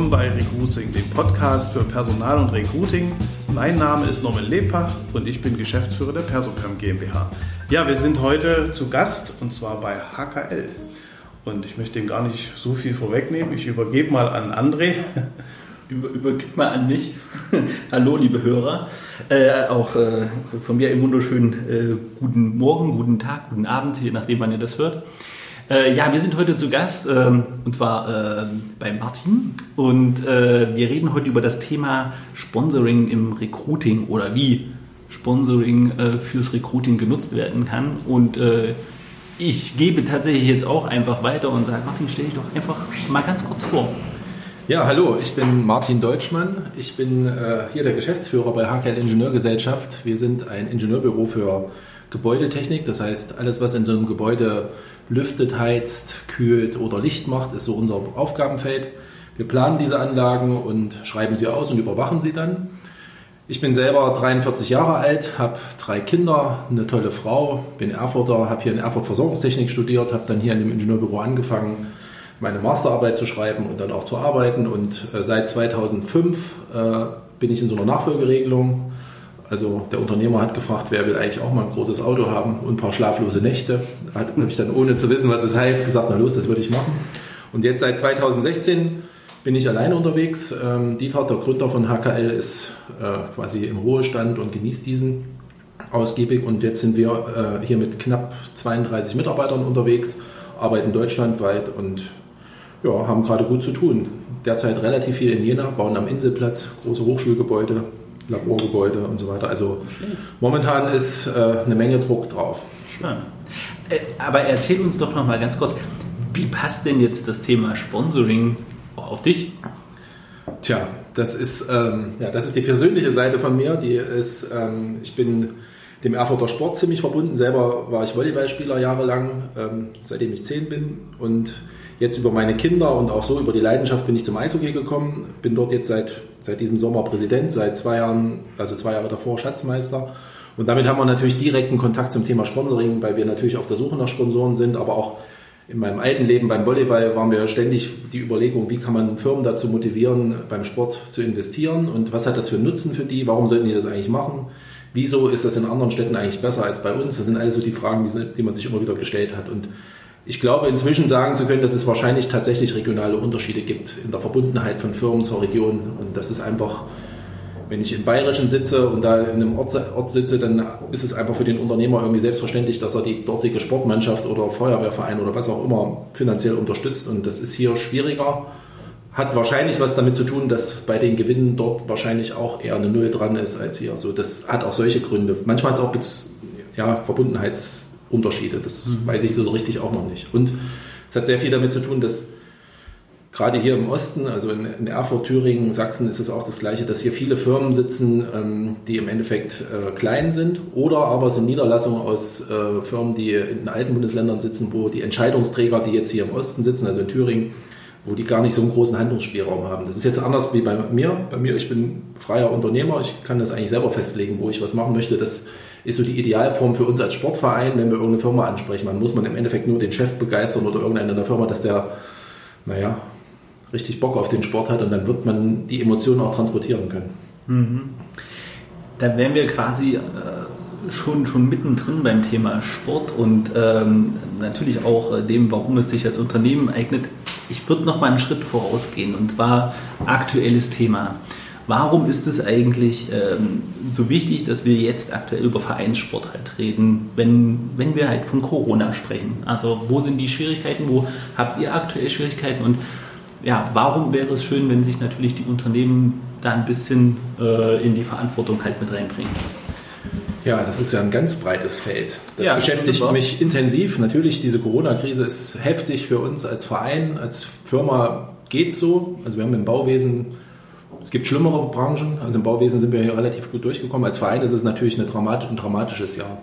willkommen bei Recruiting, dem Podcast für Personal und Recruiting. Mein Name ist Norman Lebach und ich bin Geschäftsführer der Persocam GmbH. Ja, wir sind heute zu Gast und zwar bei HKL. Und ich möchte ihm gar nicht so viel vorwegnehmen. Ich übergebe mal an André. Über, übergib mal an mich. Hallo, liebe Hörer. Äh, auch äh, von mir einen wunderschönen äh, guten Morgen, guten Tag, guten Abend, je nachdem, wann ihr das hört. Äh, ja, wir sind heute zu Gast ähm, und zwar äh, bei Martin und äh, wir reden heute über das Thema Sponsoring im Recruiting oder wie Sponsoring fürs Recruiting genutzt werden kann. Und ich gebe tatsächlich jetzt auch einfach weiter und sage, Martin, stell dich doch einfach mal ganz kurz vor. Ja, hallo, ich bin Martin Deutschmann. Ich bin äh, hier der Geschäftsführer bei HKL Ingenieurgesellschaft. Wir sind ein Ingenieurbüro für Gebäudetechnik. Das heißt, alles, was in so einem Gebäude lüftet, heizt, kühlt oder Licht macht, ist so unser Aufgabenfeld. Wir planen diese Anlagen und schreiben sie aus und überwachen sie dann. Ich bin selber 43 Jahre alt, habe drei Kinder, eine tolle Frau, bin Erfurter, habe hier in Erfurt Versorgungstechnik studiert, habe dann hier in dem Ingenieurbüro angefangen, meine Masterarbeit zu schreiben und dann auch zu arbeiten. Und äh, seit 2005 äh, bin ich in so einer Nachfolgeregelung. Also der Unternehmer hat gefragt, wer will eigentlich auch mal ein großes Auto haben und ein paar schlaflose Nächte. Habe ich dann ohne zu wissen, was das heißt, gesagt, na los, das würde ich machen. Und jetzt seit 2016 bin ich alleine unterwegs. Ähm, Dieter, der Gründer von HKL, ist äh, quasi im Ruhestand und genießt diesen ausgiebig. Und jetzt sind wir äh, hier mit knapp 32 Mitarbeitern unterwegs, arbeiten deutschlandweit und ja, haben gerade gut zu tun. Derzeit relativ viel in Jena, bauen am Inselplatz große Hochschulgebäude, Laborgebäude und so weiter. Also Schön. momentan ist äh, eine Menge Druck drauf. Schön. Äh, aber erzähl uns doch noch mal ganz kurz, wie passt denn jetzt das Thema Sponsoring auf dich? Tja, das ist, ähm, ja, das ist die persönliche Seite von mir. Die ist, ähm, ich bin dem Erfurter Sport ziemlich verbunden. Selber war ich Volleyballspieler jahrelang, ähm, seitdem ich zehn bin. Und jetzt über meine Kinder und auch so über die Leidenschaft bin ich zum Eishockey gekommen. Bin dort jetzt seit, seit diesem Sommer Präsident, seit zwei Jahren, also zwei Jahre davor Schatzmeister. Und damit haben wir natürlich direkten Kontakt zum Thema Sponsoring, weil wir natürlich auf der Suche nach Sponsoren sind, aber auch in meinem alten Leben beim Volleyball waren wir ständig die Überlegung, wie kann man Firmen dazu motivieren, beim Sport zu investieren und was hat das für Nutzen für die, warum sollten die das eigentlich machen, wieso ist das in anderen Städten eigentlich besser als bei uns, das sind alles so die Fragen, die, die man sich immer wieder gestellt hat. Und ich glaube inzwischen sagen zu können, dass es wahrscheinlich tatsächlich regionale Unterschiede gibt in der Verbundenheit von Firmen zur Region. Und das ist einfach, wenn ich im Bayerischen sitze und da in einem Ort, Ort sitze, dann ist es einfach für den Unternehmer irgendwie selbstverständlich, dass er die dortige Sportmannschaft oder Feuerwehrverein oder was auch immer finanziell unterstützt. Und das ist hier schwieriger. Hat wahrscheinlich was damit zu tun, dass bei den Gewinnen dort wahrscheinlich auch eher eine Null dran ist als hier. Also das hat auch solche Gründe. Manchmal hat es auch ja, Verbundenheits Unterschiede. Das mhm. weiß ich so richtig auch noch nicht. Und es hat sehr viel damit zu tun, dass gerade hier im Osten, also in, in Erfurt, Thüringen, Sachsen ist es auch das Gleiche, dass hier viele Firmen sitzen, ähm, die im Endeffekt äh, klein sind oder aber es sind Niederlassungen aus äh, Firmen, die in alten Bundesländern sitzen, wo die Entscheidungsträger, die jetzt hier im Osten sitzen, also in Thüringen, wo die gar nicht so einen großen Handlungsspielraum haben. Das ist jetzt anders wie bei mir. Bei mir, ich bin freier Unternehmer, ich kann das eigentlich selber festlegen, wo ich was machen möchte. Das ist so die Idealform für uns als Sportverein, wenn wir irgendeine Firma ansprechen. Man muss man im Endeffekt nur den Chef begeistern oder irgendeinen in der Firma, dass der, naja, richtig Bock auf den Sport hat und dann wird man die Emotionen auch transportieren können. Mhm. Da wären wir quasi äh, schon, schon mittendrin beim Thema Sport und ähm, natürlich auch äh, dem, warum es sich als Unternehmen eignet. Ich würde noch mal einen Schritt vorausgehen und zwar aktuelles Thema. Warum ist es eigentlich ähm, so wichtig, dass wir jetzt aktuell über Vereinssport halt reden, wenn, wenn wir halt von Corona sprechen? Also wo sind die Schwierigkeiten, wo habt ihr aktuell Schwierigkeiten und ja, warum wäre es schön, wenn sich natürlich die Unternehmen da ein bisschen äh, in die Verantwortung halt mit reinbringen? Ja, das ist ja ein ganz breites Feld. Das ja, beschäftigt das mich intensiv. Natürlich, diese Corona-Krise ist heftig für uns als Verein, als Firma geht so. Also wir haben im Bauwesen es gibt schlimmere Branchen. Also im Bauwesen sind wir hier relativ gut durchgekommen. Als Verein ist es natürlich Dramat ein dramatisches Jahr.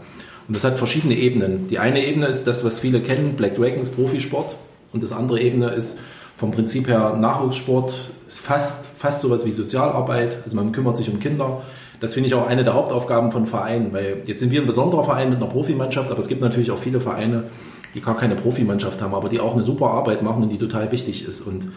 Und das hat verschiedene Ebenen. Die eine Ebene ist das, was viele kennen, Black Dragons Profisport. Und das andere Ebene ist vom Prinzip her Nachwuchssport, ist fast, fast sowas wie Sozialarbeit. Also man kümmert sich um Kinder. Das finde ich auch eine der Hauptaufgaben von Vereinen, weil jetzt sind wir ein besonderer Verein mit einer Profimannschaft, aber es gibt natürlich auch viele Vereine, die gar keine Profimannschaft haben, aber die auch eine super Arbeit machen und die total wichtig ist. Und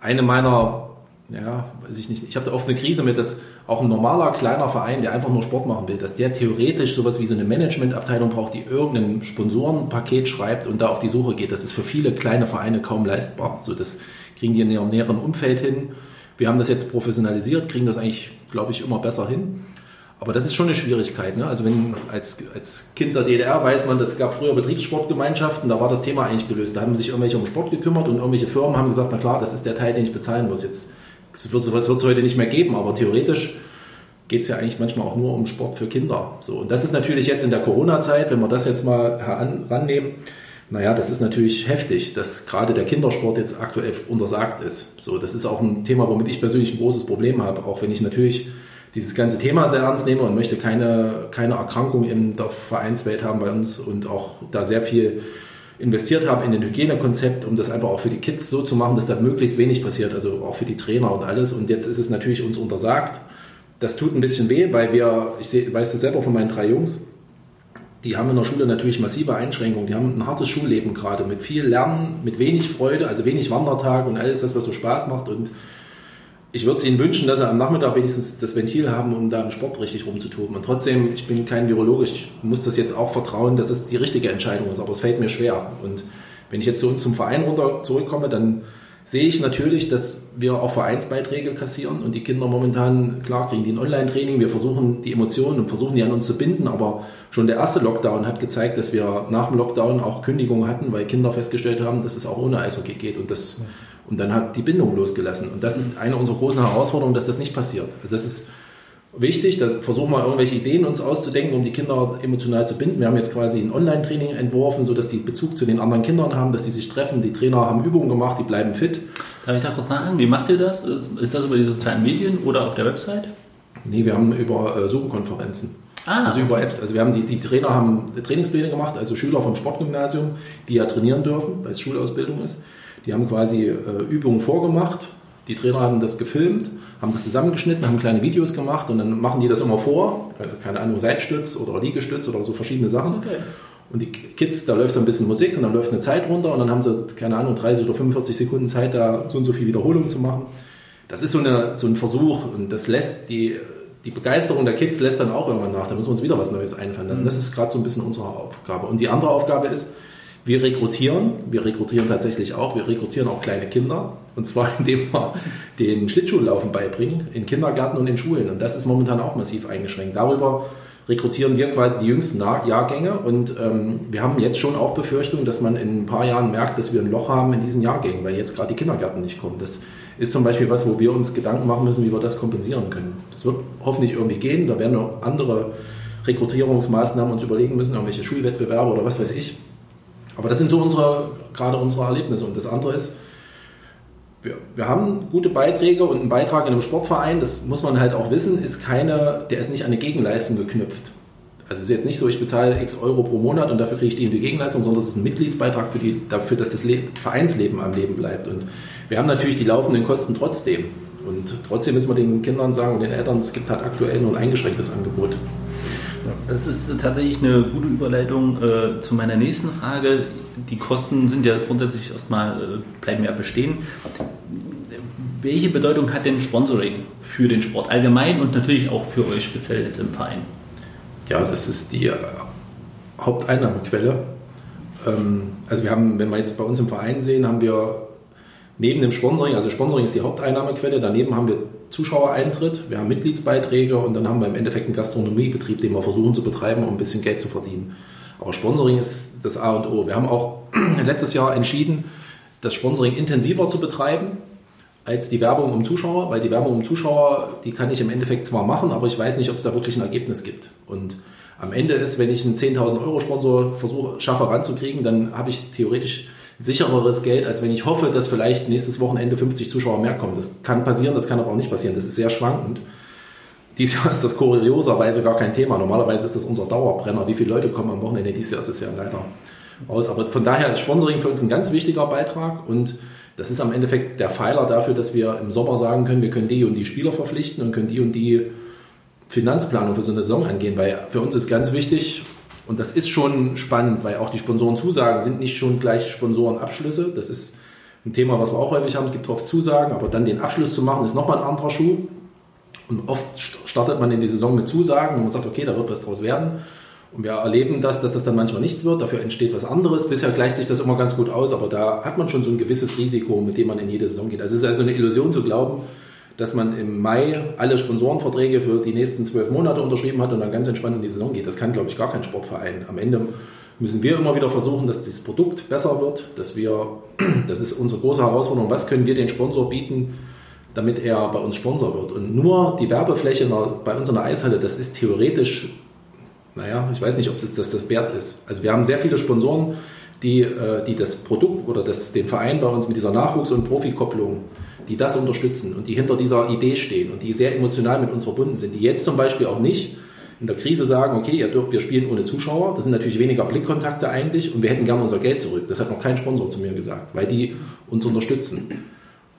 eine meiner ja, weiß ich nicht, ich habe da oft eine Krise mit, dass auch ein normaler kleiner Verein, der einfach nur Sport machen will, dass der theoretisch sowas wie so eine Managementabteilung braucht, die irgendein Sponsorenpaket schreibt und da auf die Suche geht. Das ist für viele kleine Vereine kaum leistbar. So, das kriegen die in ihrem näheren Umfeld hin. Wir haben das jetzt professionalisiert, kriegen das eigentlich, glaube ich, immer besser hin. Aber das ist schon eine Schwierigkeit. Ne? Also wenn als, als Kind der DDR weiß man, es gab früher Betriebssportgemeinschaften, da war das Thema eigentlich gelöst. Da haben sich irgendwelche um Sport gekümmert und irgendwelche Firmen haben gesagt, na klar, das ist der Teil, den ich bezahlen muss. Jetzt sowas wird es heute nicht mehr geben, aber theoretisch geht es ja eigentlich manchmal auch nur um Sport für Kinder. So, und das ist natürlich jetzt in der Corona-Zeit, wenn wir das jetzt mal herannehmen, naja, das ist natürlich heftig, dass gerade der Kindersport jetzt aktuell untersagt ist. So, das ist auch ein Thema, womit ich persönlich ein großes Problem habe, auch wenn ich natürlich dieses ganze Thema sehr ernst nehme und möchte keine, keine Erkrankung in der Vereinswelt haben bei uns und auch da sehr viel investiert habe in ein Hygienekonzept, um das einfach auch für die Kids so zu machen, dass da möglichst wenig passiert, also auch für die Trainer und alles. Und jetzt ist es natürlich uns untersagt. Das tut ein bisschen weh, weil wir, ich weiß das selber von meinen drei Jungs, die haben in der Schule natürlich massive Einschränkungen. Die haben ein hartes Schulleben gerade mit viel Lernen, mit wenig Freude, also wenig Wandertag und alles das, was so Spaß macht. Und ich würde es ihnen wünschen, dass sie am Nachmittag wenigstens das Ventil haben, um da im Sport richtig rumzutoben. Und trotzdem, ich bin kein Virologe, ich muss das jetzt auch vertrauen, dass es die richtige Entscheidung ist, aber es fällt mir schwer. Und wenn ich jetzt zu uns zum Verein runter zurückkomme, dann sehe ich natürlich, dass wir auch Vereinsbeiträge kassieren und die Kinder momentan, klar, kriegen die ein Online-Training. Wir versuchen die Emotionen und versuchen die an uns zu binden, aber schon der erste Lockdown hat gezeigt, dass wir nach dem Lockdown auch Kündigungen hatten, weil Kinder festgestellt haben, dass es auch ohne Eishockey geht und das und dann hat die Bindung losgelassen. Und das ist eine unserer großen Herausforderungen, dass das nicht passiert. Also das ist wichtig, da versuchen wir irgendwelche Ideen uns auszudenken, um die Kinder emotional zu binden. Wir haben jetzt quasi ein Online-Training entworfen, sodass die Bezug zu den anderen Kindern haben, dass die sich treffen. Die Trainer haben Übungen gemacht, die bleiben fit. Darf ich da kurz nachhaken? Wie macht ihr das? Ist das über die sozialen Medien oder auf der Website? Nee, wir haben über äh, Zoom-Konferenzen. Ah, also über Apps. Also wir haben die, die Trainer haben Trainingspläne gemacht, also Schüler vom Sportgymnasium, die ja trainieren dürfen, weil es Schulausbildung ist. Die haben quasi äh, Übungen vorgemacht. Die Trainer haben das gefilmt, haben das zusammengeschnitten, haben kleine Videos gemacht und dann machen die das immer vor. Also keine Ahnung, Seitstütz oder Liegestütz oder so verschiedene Sachen. Okay. Und die Kids, da läuft ein bisschen Musik und dann läuft eine Zeit runter und dann haben sie, keine Ahnung, 30 oder 45 Sekunden Zeit, da so und so viel Wiederholungen zu machen. Das ist so, eine, so ein Versuch und das lässt die, die Begeisterung der Kids lässt dann auch irgendwann nach. Da müssen wir uns wieder was Neues einfallen lassen. Mhm. Das ist gerade so ein bisschen unsere Aufgabe. Und die andere Aufgabe ist, wir rekrutieren, wir rekrutieren tatsächlich auch, wir rekrutieren auch kleine Kinder. Und zwar indem wir den Schlittschuhlaufen beibringen, in Kindergärten und in Schulen. Und das ist momentan auch massiv eingeschränkt. Darüber rekrutieren wir quasi die jüngsten Jahrgänge. Und ähm, wir haben jetzt schon auch Befürchtungen, dass man in ein paar Jahren merkt, dass wir ein Loch haben in diesen Jahrgängen, weil jetzt gerade die Kindergärten nicht kommen. Das ist zum Beispiel was, wo wir uns Gedanken machen müssen, wie wir das kompensieren können. Das wird hoffentlich irgendwie gehen. Da werden wir andere Rekrutierungsmaßnahmen uns überlegen müssen, irgendwelche Schulwettbewerbe oder was weiß ich. Aber das sind so unsere, gerade unsere Erlebnisse. Und das andere ist, wir, wir haben gute Beiträge und ein Beitrag in einem Sportverein, das muss man halt auch wissen, ist keine, der ist nicht an eine Gegenleistung geknüpft. Also es ist jetzt nicht so, ich bezahle x Euro pro Monat und dafür kriege ich die, die Gegenleistung, sondern es ist ein Mitgliedsbeitrag für die, dafür, dass das Le Vereinsleben am Leben bleibt. Und wir haben natürlich die laufenden Kosten trotzdem. Und trotzdem müssen wir den Kindern sagen und den Eltern, es gibt halt aktuell nur ein eingeschränktes Angebot. Das ist tatsächlich eine gute Überleitung äh, zu meiner nächsten Frage. Die Kosten sind ja grundsätzlich erstmal, äh, bleiben ja bestehen. Welche Bedeutung hat denn Sponsoring für den Sport allgemein und natürlich auch für euch speziell jetzt im Verein? Ja, das ist die äh, Haupteinnahmequelle. Ähm, also wir haben, wenn wir jetzt bei uns im Verein sehen, haben wir neben dem Sponsoring, also Sponsoring ist die Haupteinnahmequelle, daneben haben wir Zuschauereintritt, wir haben Mitgliedsbeiträge und dann haben wir im Endeffekt einen Gastronomiebetrieb, den wir versuchen zu betreiben, um ein bisschen Geld zu verdienen. Aber Sponsoring ist das A und O. Wir haben auch letztes Jahr entschieden, das Sponsoring intensiver zu betreiben als die Werbung um Zuschauer, weil die Werbung um Zuschauer, die kann ich im Endeffekt zwar machen, aber ich weiß nicht, ob es da wirklich ein Ergebnis gibt. Und am Ende ist, wenn ich einen 10.000 Euro Sponsor versuche, schaffe ranzukriegen, dann habe ich theoretisch sichereres Geld, als wenn ich hoffe, dass vielleicht nächstes Wochenende 50 Zuschauer mehr kommen. Das kann passieren, das kann aber auch nicht passieren. Das ist sehr schwankend. Dieses Jahr ist das kurioserweise gar kein Thema. Normalerweise ist das unser Dauerbrenner. Wie viele Leute kommen am Wochenende? Dieses Jahr ist es ja leider aus. Aber von daher ist Sponsoring für uns ein ganz wichtiger Beitrag und das ist am Endeffekt der Pfeiler dafür, dass wir im Sommer sagen können, wir können die und die Spieler verpflichten und können die und die Finanzplanung für so eine Saison angehen. Weil für uns ist ganz wichtig, und das ist schon spannend, weil auch die Sponsorenzusagen sind nicht schon gleich Sponsorenabschlüsse. Das ist ein Thema, was wir auch häufig haben. Es gibt oft Zusagen, aber dann den Abschluss zu machen, ist nochmal ein anderer Schuh. Und oft startet man in die Saison mit Zusagen und man sagt, okay, da wird was draus werden. Und wir erleben das, dass das dann manchmal nichts wird, dafür entsteht was anderes. Bisher gleicht sich das immer ganz gut aus, aber da hat man schon so ein gewisses Risiko, mit dem man in jede Saison geht. Also es ist also eine Illusion zu glauben, dass man im Mai alle Sponsorenverträge für die nächsten zwölf Monate unterschrieben hat und dann ganz entspannt in die Saison geht. Das kann, glaube ich, gar kein Sportverein. Am Ende müssen wir immer wieder versuchen, dass das Produkt besser wird, dass wir, das ist unsere große Herausforderung, was können wir den Sponsor bieten, damit er bei uns Sponsor wird. Und nur die Werbefläche bei uns in der Eishalle, das ist theoretisch naja, ich weiß nicht, ob das, das, das wert ist. Also wir haben sehr viele Sponsoren, die, äh, die das Produkt oder das, den Verein bei uns mit dieser Nachwuchs- und Profikopplung, die das unterstützen und die hinter dieser Idee stehen und die sehr emotional mit uns verbunden sind, die jetzt zum Beispiel auch nicht in der Krise sagen, okay, ihr dürft, wir spielen ohne Zuschauer, das sind natürlich weniger Blickkontakte eigentlich und wir hätten gerne unser Geld zurück. Das hat noch kein Sponsor zu mir gesagt, weil die uns unterstützen.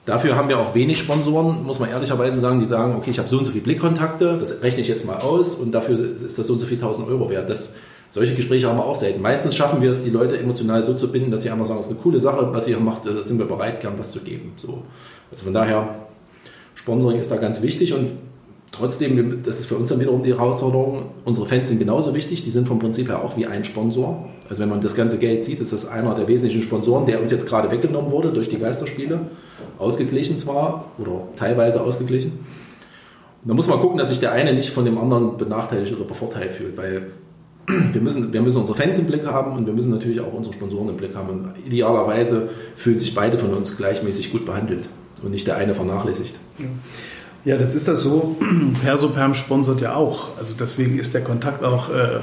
Dafür haben wir auch wenig Sponsoren, muss man ehrlicherweise sagen, die sagen, okay, ich habe so und so viele Blickkontakte, das rechne ich jetzt mal aus und dafür ist das so und so viel 1000 Euro wert. Das, solche Gespräche haben wir auch selten. Meistens schaffen wir es, die Leute emotional so zu binden, dass sie einfach sagen, es ist eine coole Sache, was ihr macht, da sind wir bereit, gern was zu geben. So. Also von daher, Sponsoring ist da ganz wichtig und trotzdem, das ist für uns dann wiederum die Herausforderung, unsere Fans sind genauso wichtig, die sind vom Prinzip her auch wie ein Sponsor. Also wenn man das ganze Geld sieht, ist das einer der wesentlichen Sponsoren, der uns jetzt gerade weggenommen wurde durch die Geisterspiele ausgeglichen zwar oder teilweise ausgeglichen. Da muss man gucken, dass sich der eine nicht von dem anderen benachteiligt oder bevorteilt fühlt, weil wir müssen, wir müssen unsere Fans im Blick haben und wir müssen natürlich auch unsere Sponsoren im Blick haben. Und idealerweise fühlen sich beide von uns gleichmäßig gut behandelt und nicht der eine vernachlässigt. Ja, das ist das so. Persoperm sponsert ja auch. Also deswegen ist der Kontakt auch äh,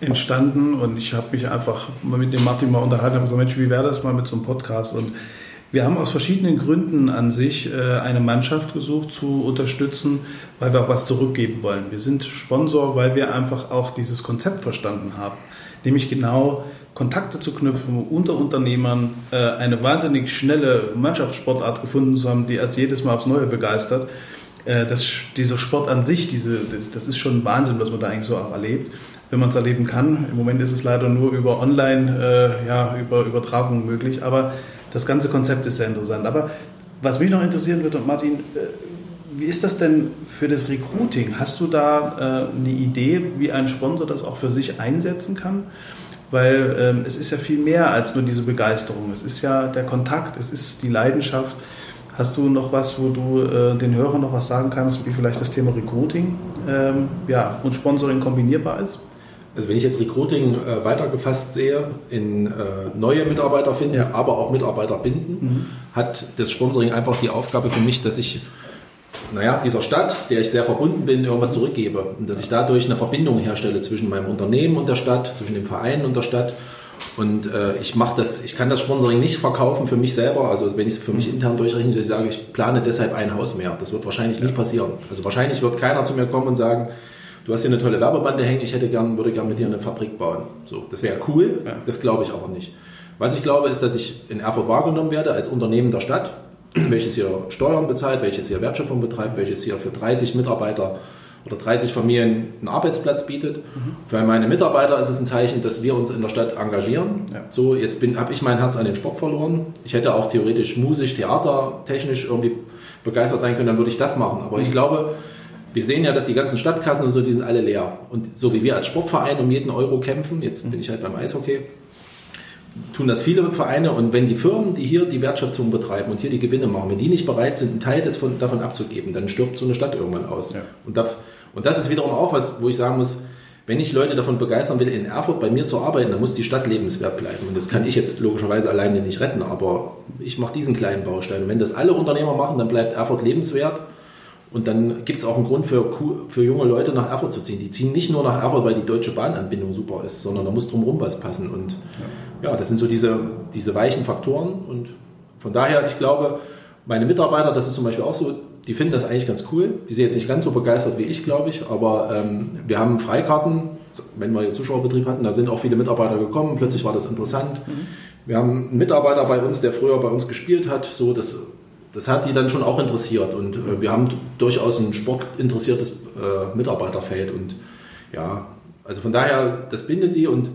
entstanden und ich habe mich einfach mit dem Martin mal unterhalten und gesagt, Mensch, wie wäre das mal mit so einem Podcast? Und wir haben aus verschiedenen Gründen an sich äh, eine Mannschaft gesucht zu unterstützen, weil wir auch was zurückgeben wollen. Wir sind Sponsor, weil wir einfach auch dieses Konzept verstanden haben, nämlich genau Kontakte zu knüpfen unter Unternehmern, äh, eine wahnsinnig schnelle Mannschaftssportart gefunden zu haben, die als jedes Mal aufs Neue begeistert. Äh, das, dieser Sport an sich, diese, das, das ist schon Wahnsinn, was man da eigentlich so auch erlebt wenn man es erleben kann. Im Moment ist es leider nur über Online, äh, ja, über Übertragung möglich, aber das ganze Konzept ist sehr interessant. Aber was mich noch interessieren würde, Martin, äh, wie ist das denn für das Recruiting? Hast du da äh, eine Idee, wie ein Sponsor das auch für sich einsetzen kann? Weil ähm, es ist ja viel mehr als nur diese Begeisterung. Es ist ja der Kontakt, es ist die Leidenschaft. Hast du noch was, wo du äh, den Hörern noch was sagen kannst, wie vielleicht das Thema Recruiting ähm, ja, und Sponsoring kombinierbar ist? Also wenn ich jetzt Recruiting äh, weitergefasst sehe, in äh, neue Mitarbeiter finden, ja. aber auch Mitarbeiter binden, mhm. hat das Sponsoring einfach die Aufgabe für mich, dass ich naja, dieser Stadt, der ich sehr verbunden bin, irgendwas zurückgebe. Und dass ich dadurch eine Verbindung herstelle zwischen meinem Unternehmen und der Stadt, zwischen dem Verein und der Stadt. Und äh, ich mache das, ich kann das Sponsoring nicht verkaufen für mich selber. Also wenn ich es für mich intern durchrechne, dass ich sage, ich plane deshalb ein Haus mehr. Das wird wahrscheinlich ja. nie passieren. Also wahrscheinlich wird keiner zu mir kommen und sagen, du hast hier eine tolle Werbebande hängen, ich hätte gern, würde gern mit dir eine Fabrik bauen. So, das wäre cool, ja. das glaube ich aber nicht. Was ich glaube, ist, dass ich in Erfurt wahrgenommen werde als Unternehmen der Stadt, welches hier Steuern bezahlt, welches hier Wertschöpfung betreibt, welches hier für 30 Mitarbeiter oder 30 Familien einen Arbeitsplatz bietet. Mhm. Für meine Mitarbeiter ist es ein Zeichen, dass wir uns in der Stadt engagieren. Ja. So, jetzt habe ich mein Herz an den Sport verloren. Ich hätte auch theoretisch musisch, theatertechnisch irgendwie begeistert sein können, dann würde ich das machen. Aber mhm. ich glaube, wir sehen ja, dass die ganzen Stadtkassen und so, die sind alle leer. Und so wie wir als Sportverein um jeden Euro kämpfen, jetzt bin ich halt beim Eishockey, tun das viele Vereine und wenn die Firmen, die hier die Wertschöpfung betreiben und hier die Gewinne machen, wenn die nicht bereit sind, einen Teil des von, davon abzugeben, dann stirbt so eine Stadt irgendwann aus. Ja. Und, das, und das ist wiederum auch was, wo ich sagen muss, wenn ich Leute davon begeistern will, in Erfurt bei mir zu arbeiten, dann muss die Stadt lebenswert bleiben. Und das kann ich jetzt logischerweise alleine nicht retten, aber ich mache diesen kleinen Baustein. Und wenn das alle Unternehmer machen, dann bleibt Erfurt lebenswert und dann gibt es auch einen Grund für, für junge Leute nach Erfurt zu ziehen. Die ziehen nicht nur nach Erfurt, weil die deutsche Bahnanbindung super ist, sondern da muss drumherum was passen. Und ja, das sind so diese, diese weichen Faktoren. Und von daher, ich glaube, meine Mitarbeiter, das ist zum Beispiel auch so, die finden das eigentlich ganz cool. Die sind jetzt nicht ganz so begeistert wie ich, glaube ich, aber ähm, wir haben Freikarten, wenn wir den Zuschauerbetrieb hatten, da sind auch viele Mitarbeiter gekommen, plötzlich war das interessant. Mhm. Wir haben einen Mitarbeiter bei uns, der früher bei uns gespielt hat, so das das hat die dann schon auch interessiert und äh, wir haben durchaus ein sportinteressiertes äh, Mitarbeiterfeld und ja, also von daher, das bindet die und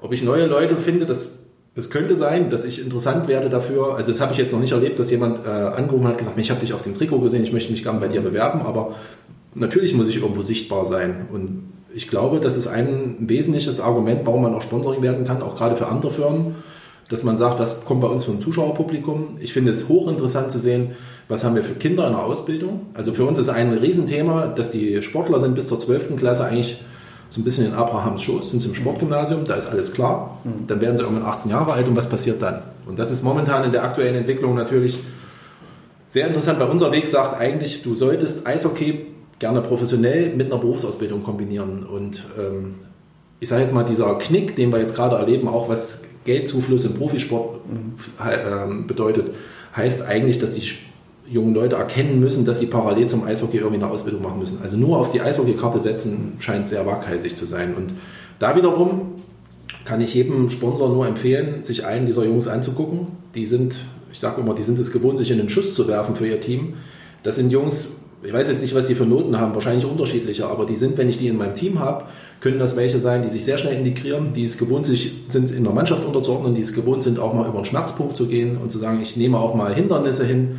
ob ich neue Leute finde, das Das könnte sein, dass ich interessant werde dafür. Also das habe ich jetzt noch nicht erlebt, dass jemand äh, angerufen hat, gesagt, ich habe dich auf dem Trikot gesehen, ich möchte mich gerne bei dir bewerben, aber natürlich muss ich irgendwo sichtbar sein. Und ich glaube, das ist ein wesentliches Argument, warum man auch Sponsoring werden kann, auch gerade für andere Firmen, dass man sagt, was kommt bei uns ein Zuschauerpublikum. Ich finde es hochinteressant zu sehen, was haben wir für Kinder in der Ausbildung. Also für uns ist ein Riesenthema, dass die Sportler sind bis zur 12. Klasse eigentlich so ein bisschen in Abrahams Schoß, sind sie im Sportgymnasium, da ist alles klar. Mhm. Dann werden sie irgendwann 18 Jahre alt und was passiert dann? Und das ist momentan in der aktuellen Entwicklung natürlich sehr interessant, weil unser Weg sagt eigentlich, du solltest Eishockey gerne professionell mit einer Berufsausbildung kombinieren. Und ähm, ich sage jetzt mal, dieser Knick, den wir jetzt gerade erleben, auch was Geldzufluss im Profisport äh, bedeutet, heißt eigentlich, dass die jungen Leute erkennen müssen, dass sie parallel zum Eishockey irgendwie eine Ausbildung machen müssen. Also nur auf die Eishockeykarte setzen scheint sehr waghalsig zu sein. Und da wiederum kann ich jedem Sponsor nur empfehlen, sich einen dieser Jungs anzugucken. Die sind, ich sage immer, die sind es gewohnt, sich in den Schuss zu werfen für ihr Team. Das sind Jungs, ich weiß jetzt nicht, was die für Noten haben, wahrscheinlich unterschiedliche, aber die sind, wenn ich die in meinem Team habe, können das welche sein, die sich sehr schnell integrieren, die es gewohnt sich, sind, in der Mannschaft unterzuordnen, die es gewohnt sind, auch mal über einen Schmerzpunkt zu gehen und zu sagen, ich nehme auch mal Hindernisse hin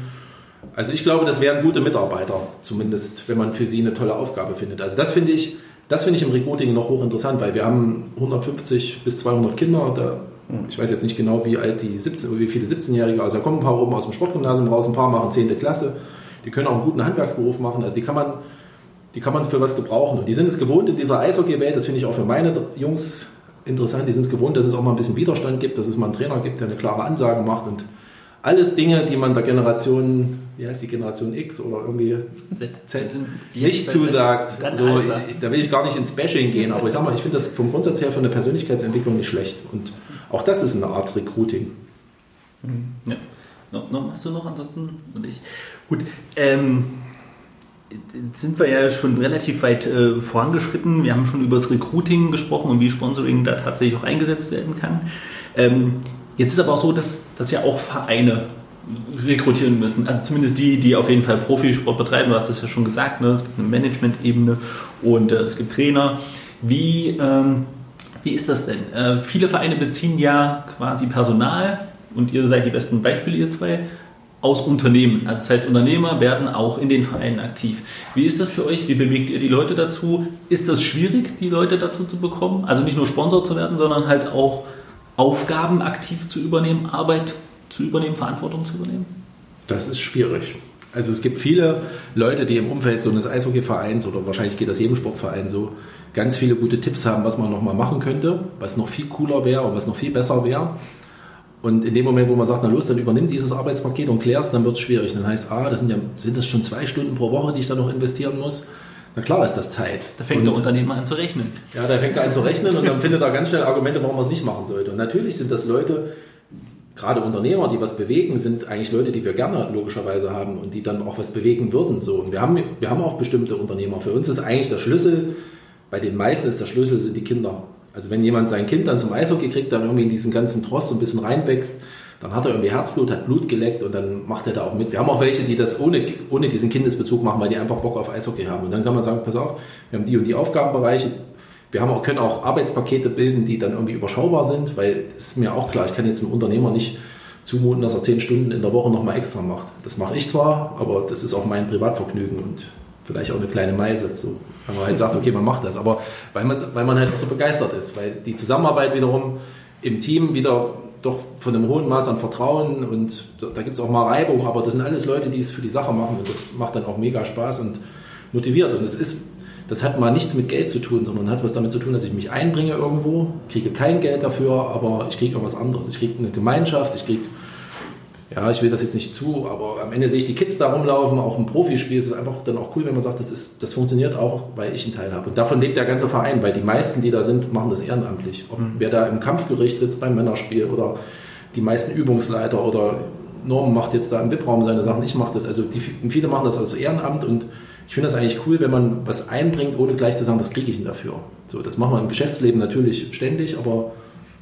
also ich glaube, das wären gute Mitarbeiter, zumindest wenn man für sie eine tolle Aufgabe findet. Also das finde ich, das finde ich im Recruiting noch hochinteressant, weil wir haben 150 bis 200 Kinder. Da, ich weiß jetzt nicht genau, wie alt die 17, wie viele 17-Jährige, also da kommen ein paar oben aus dem Sportgymnasium raus, ein paar machen 10. Klasse. Die können auch einen guten Handwerksberuf machen. Also die kann man, die kann man für was gebrauchen. Und die sind es gewohnt in dieser Eishockey-Welt, das finde ich auch für meine Jungs interessant, die sind es gewohnt, dass es auch mal ein bisschen Widerstand gibt, dass es mal einen Trainer gibt, der eine klare Ansage macht und alles Dinge, die man der Generation, wie heißt die Generation X oder irgendwie Z, Z nicht zusagt. So, da will ich gar nicht ins Bashing gehen, aber ich sag mal, ich finde das vom Grundsatz her für eine Persönlichkeitsentwicklung nicht schlecht. Und auch das ist eine Art Recruiting. Ja. No, no, hast du noch ansonsten? Und ich. Gut. Ähm, sind wir ja schon relativ weit äh, vorangeschritten. Wir haben schon über das Recruiting gesprochen und wie Sponsoring da tatsächlich auch eingesetzt werden kann. Ähm, Jetzt ist aber auch so, dass, dass ja auch Vereine rekrutieren müssen. Also zumindest die, die auf jeden Fall Profisport betreiben. Du hast es ja schon gesagt. Ne? Es gibt eine Management-Ebene und äh, es gibt Trainer. Wie, ähm, wie ist das denn? Äh, viele Vereine beziehen ja quasi Personal und ihr seid die besten Beispiele, ihr zwei, aus Unternehmen. Also das heißt, Unternehmer werden auch in den Vereinen aktiv. Wie ist das für euch? Wie bewegt ihr die Leute dazu? Ist das schwierig, die Leute dazu zu bekommen? Also nicht nur Sponsor zu werden, sondern halt auch Aufgaben aktiv zu übernehmen, Arbeit zu übernehmen, Verantwortung zu übernehmen? Das ist schwierig. Also es gibt viele Leute, die im Umfeld so eines Eishockeyvereins oder wahrscheinlich geht das jedem Sportverein so, ganz viele gute Tipps haben, was man nochmal machen könnte, was noch viel cooler wäre und was noch viel besser wäre. Und in dem Moment, wo man sagt, na los, dann übernimm dieses Arbeitspaket und klärst, dann wird es schwierig. Dann heißt, ah, das sind ja, sind das schon zwei Stunden pro Woche, die ich da noch investieren muss? Na klar ist das Zeit. Da fängt und, der Unternehmer an zu rechnen. Ja, da fängt er an zu rechnen und dann findet er ganz schnell Argumente, warum man es nicht machen sollte. Und natürlich sind das Leute, gerade Unternehmer, die was bewegen, sind eigentlich Leute, die wir gerne logischerweise haben und die dann auch was bewegen würden. So. Und wir haben, wir haben auch bestimmte Unternehmer. Für uns ist eigentlich der Schlüssel, bei den meisten ist der Schlüssel sind die Kinder. Also wenn jemand sein Kind dann zum Eishockey kriegt, dann irgendwie in diesen ganzen Trost so ein bisschen reinwächst, dann hat er irgendwie Herzblut, hat Blut geleckt und dann macht er da auch mit. Wir haben auch welche, die das ohne, ohne diesen Kindesbezug machen, weil die einfach Bock auf Eishockey haben. Und dann kann man sagen, pass auf, wir haben die und die Aufgabenbereiche. Wir haben auch, können auch Arbeitspakete bilden, die dann irgendwie überschaubar sind, weil es ist mir auch klar, ich kann jetzt einem Unternehmer nicht zumuten, dass er zehn Stunden in der Woche nochmal extra macht. Das mache ich zwar, aber das ist auch mein Privatvergnügen und vielleicht auch eine kleine Meise. So, wenn man halt sagt, okay, man macht das. Aber weil man, weil man halt auch so begeistert ist, weil die Zusammenarbeit wiederum im Team wieder doch von einem hohen Maß an Vertrauen und da, gibt es auch mal Reibung, aber das sind alles Leute, die es für die Sache machen und das macht dann auch mega Spaß und motiviert. Und es ist, das hat mal nichts mit Geld zu tun, sondern hat was damit zu tun, dass ich mich einbringe irgendwo, kriege kein Geld dafür, aber ich kriege irgendwas anderes. Ich kriege eine Gemeinschaft, ich kriege ja, ich will das jetzt nicht zu, aber am Ende sehe ich die Kids da rumlaufen, auch im Profispiel ist es einfach dann auch cool, wenn man sagt, das, ist, das funktioniert auch, weil ich einen Teil habe. Und davon lebt der ganze Verein, weil die meisten, die da sind, machen das ehrenamtlich. Ob mhm. wer da im Kampfgericht sitzt beim Männerspiel oder die meisten Übungsleiter oder Norm macht jetzt da im VIP-Raum seine Sachen, ich mache das. Also die, viele machen das als Ehrenamt und ich finde das eigentlich cool, wenn man was einbringt, ohne gleich zu sagen, was kriege ich denn dafür. So, das machen wir im Geschäftsleben natürlich ständig, aber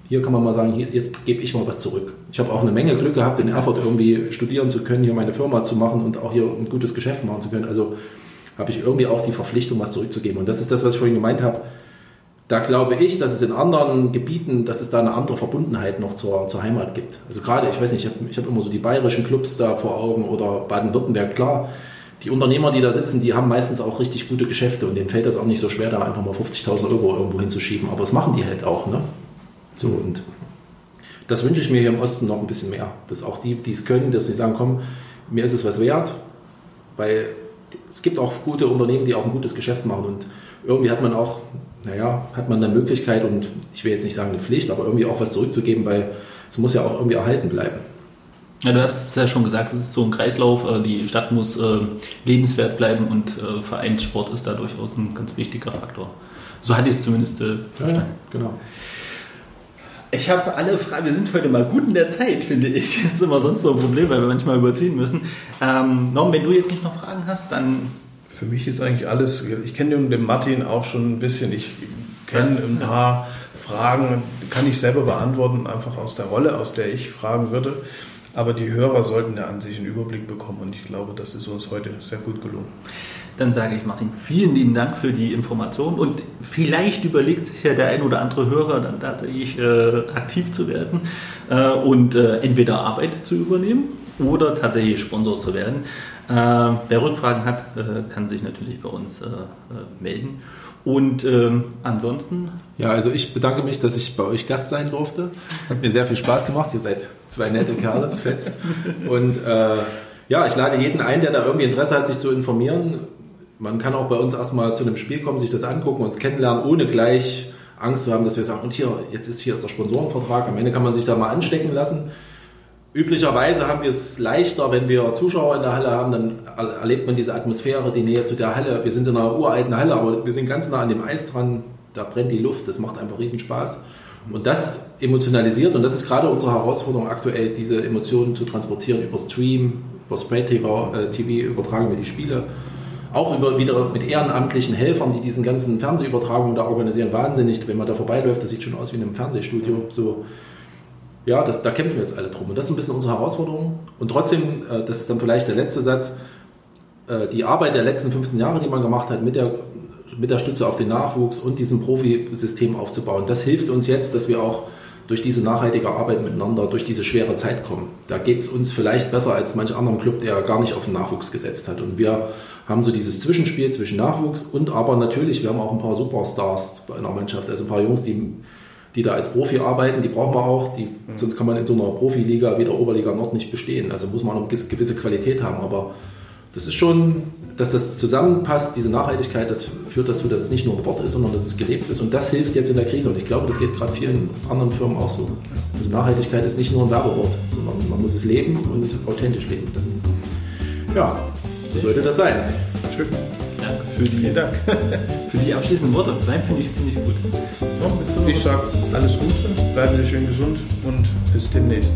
hier kann man mal sagen, hier, jetzt gebe ich mal was zurück. Ich habe auch eine Menge Glück gehabt, in Erfurt irgendwie studieren zu können, hier meine Firma zu machen und auch hier ein gutes Geschäft machen zu können. Also habe ich irgendwie auch die Verpflichtung, was zurückzugeben. Und das ist das, was ich vorhin gemeint habe. da glaube ich, dass es in anderen Gebieten, dass es da eine andere Verbundenheit noch zur, zur Heimat gibt. Also gerade, ich weiß nicht, ich habe hab immer so die bayerischen Clubs da vor Augen oder Baden-Württemberg, klar. Die Unternehmer, die da sitzen, die haben meistens auch richtig gute Geschäfte und denen fällt das auch nicht so schwer, da einfach mal 50.000 Euro irgendwo hinzuschieben. Aber das machen die halt auch, ne? So und das wünsche ich mir hier im Osten noch ein bisschen mehr. Dass auch die, die es können, dass sie sagen, komm, mir ist es was wert, weil es gibt auch gute Unternehmen, die auch ein gutes Geschäft machen und irgendwie hat man auch naja, hat man eine Möglichkeit und ich will jetzt nicht sagen eine Pflicht, aber irgendwie auch was zurückzugeben, weil es muss ja auch irgendwie erhalten bleiben. Ja, du hast es ja schon gesagt, es ist so ein Kreislauf. Äh, die Stadt muss äh, lebenswert bleiben und äh, Vereinssport ist da durchaus ein ganz wichtiger Faktor. So hatte ich es zumindest verstanden. Ja, genau. Ich habe alle Fragen. Wir sind heute mal gut in der Zeit, finde ich. Das ist immer sonst so ein Problem, weil wir manchmal überziehen müssen. Ähm, Norm, wenn du jetzt nicht noch Fragen hast, dann für mich ist eigentlich alles, ich kenne den Martin auch schon ein bisschen, ich kenne ein paar Fragen, kann ich selber beantworten, einfach aus der Rolle, aus der ich fragen würde. Aber die Hörer sollten ja an sich einen Überblick bekommen und ich glaube, das ist uns heute sehr gut gelungen. Dann sage ich Martin, vielen lieben Dank für die Information und vielleicht überlegt sich ja der ein oder andere Hörer dann tatsächlich äh, aktiv zu werden äh, und äh, entweder Arbeit zu übernehmen oder tatsächlich Sponsor zu werden. Äh, wer Rückfragen hat, äh, kann sich natürlich bei uns äh, melden. Und ähm, ansonsten. Ja, also ich bedanke mich, dass ich bei euch Gast sein durfte. Hat mir sehr viel Spaß gemacht. Ihr seid zwei nette Kerle, fetzt. Und äh, ja, ich lade jeden ein, der da irgendwie Interesse hat, sich zu informieren. Man kann auch bei uns erstmal zu einem Spiel kommen, sich das angucken, uns kennenlernen, ohne gleich Angst zu haben, dass wir sagen, und hier, jetzt ist hier ist der Sponsorenvertrag. Am Ende kann man sich da mal anstecken lassen. Üblicherweise haben wir es leichter, wenn wir Zuschauer in der Halle haben, dann erlebt man diese Atmosphäre, die Nähe zu der Halle. Wir sind in einer uralten Halle, aber wir sind ganz nah an dem Eis dran, da brennt die Luft, das macht einfach riesen Spaß. Und das emotionalisiert und das ist gerade unsere Herausforderung aktuell, diese Emotionen zu transportieren über Stream, über Spray TV, äh, TV übertragen wir die Spiele. Auch über, wieder mit ehrenamtlichen Helfern, die diesen ganzen Fernsehübertragungen da organisieren. Wahnsinnig, wenn man da vorbeiläuft, das sieht schon aus wie in einem Fernsehstudio. So ja, das, da kämpfen wir jetzt alle drum. Und das ist ein bisschen unsere Herausforderung. Und trotzdem, äh, das ist dann vielleicht der letzte Satz, äh, die Arbeit der letzten 15 Jahre, die man gemacht hat, mit der, mit der Stütze auf den Nachwuchs und diesem Profisystem aufzubauen, das hilft uns jetzt, dass wir auch durch diese nachhaltige Arbeit miteinander, durch diese schwere Zeit kommen. Da geht es uns vielleicht besser als manch anderen Club, der gar nicht auf den Nachwuchs gesetzt hat. Und wir haben so dieses Zwischenspiel zwischen Nachwuchs und aber natürlich, wir haben auch ein paar Superstars in der Mannschaft, also ein paar Jungs, die die da als Profi arbeiten, die brauchen wir auch, die, mhm. sonst kann man in so einer Profiliga wie der Oberliga Nord nicht bestehen. Also muss man eine gewisse Qualität haben, aber das ist schon, dass das zusammenpasst, diese Nachhaltigkeit, das führt dazu, dass es nicht nur ein Wort ist, sondern dass es gelebt ist und das hilft jetzt in der Krise und ich glaube, das geht gerade vielen anderen Firmen auch so. Also Nachhaltigkeit ist nicht nur ein Werbewort, sondern man muss es leben und authentisch leben. Ja, so sollte das sein. Schön. Danke für die, Vielen Dank. für die abschließenden Worte. Zwei finde ich, find ich gut. Ich sage alles Gute, bleiben Sie schön gesund und bis demnächst.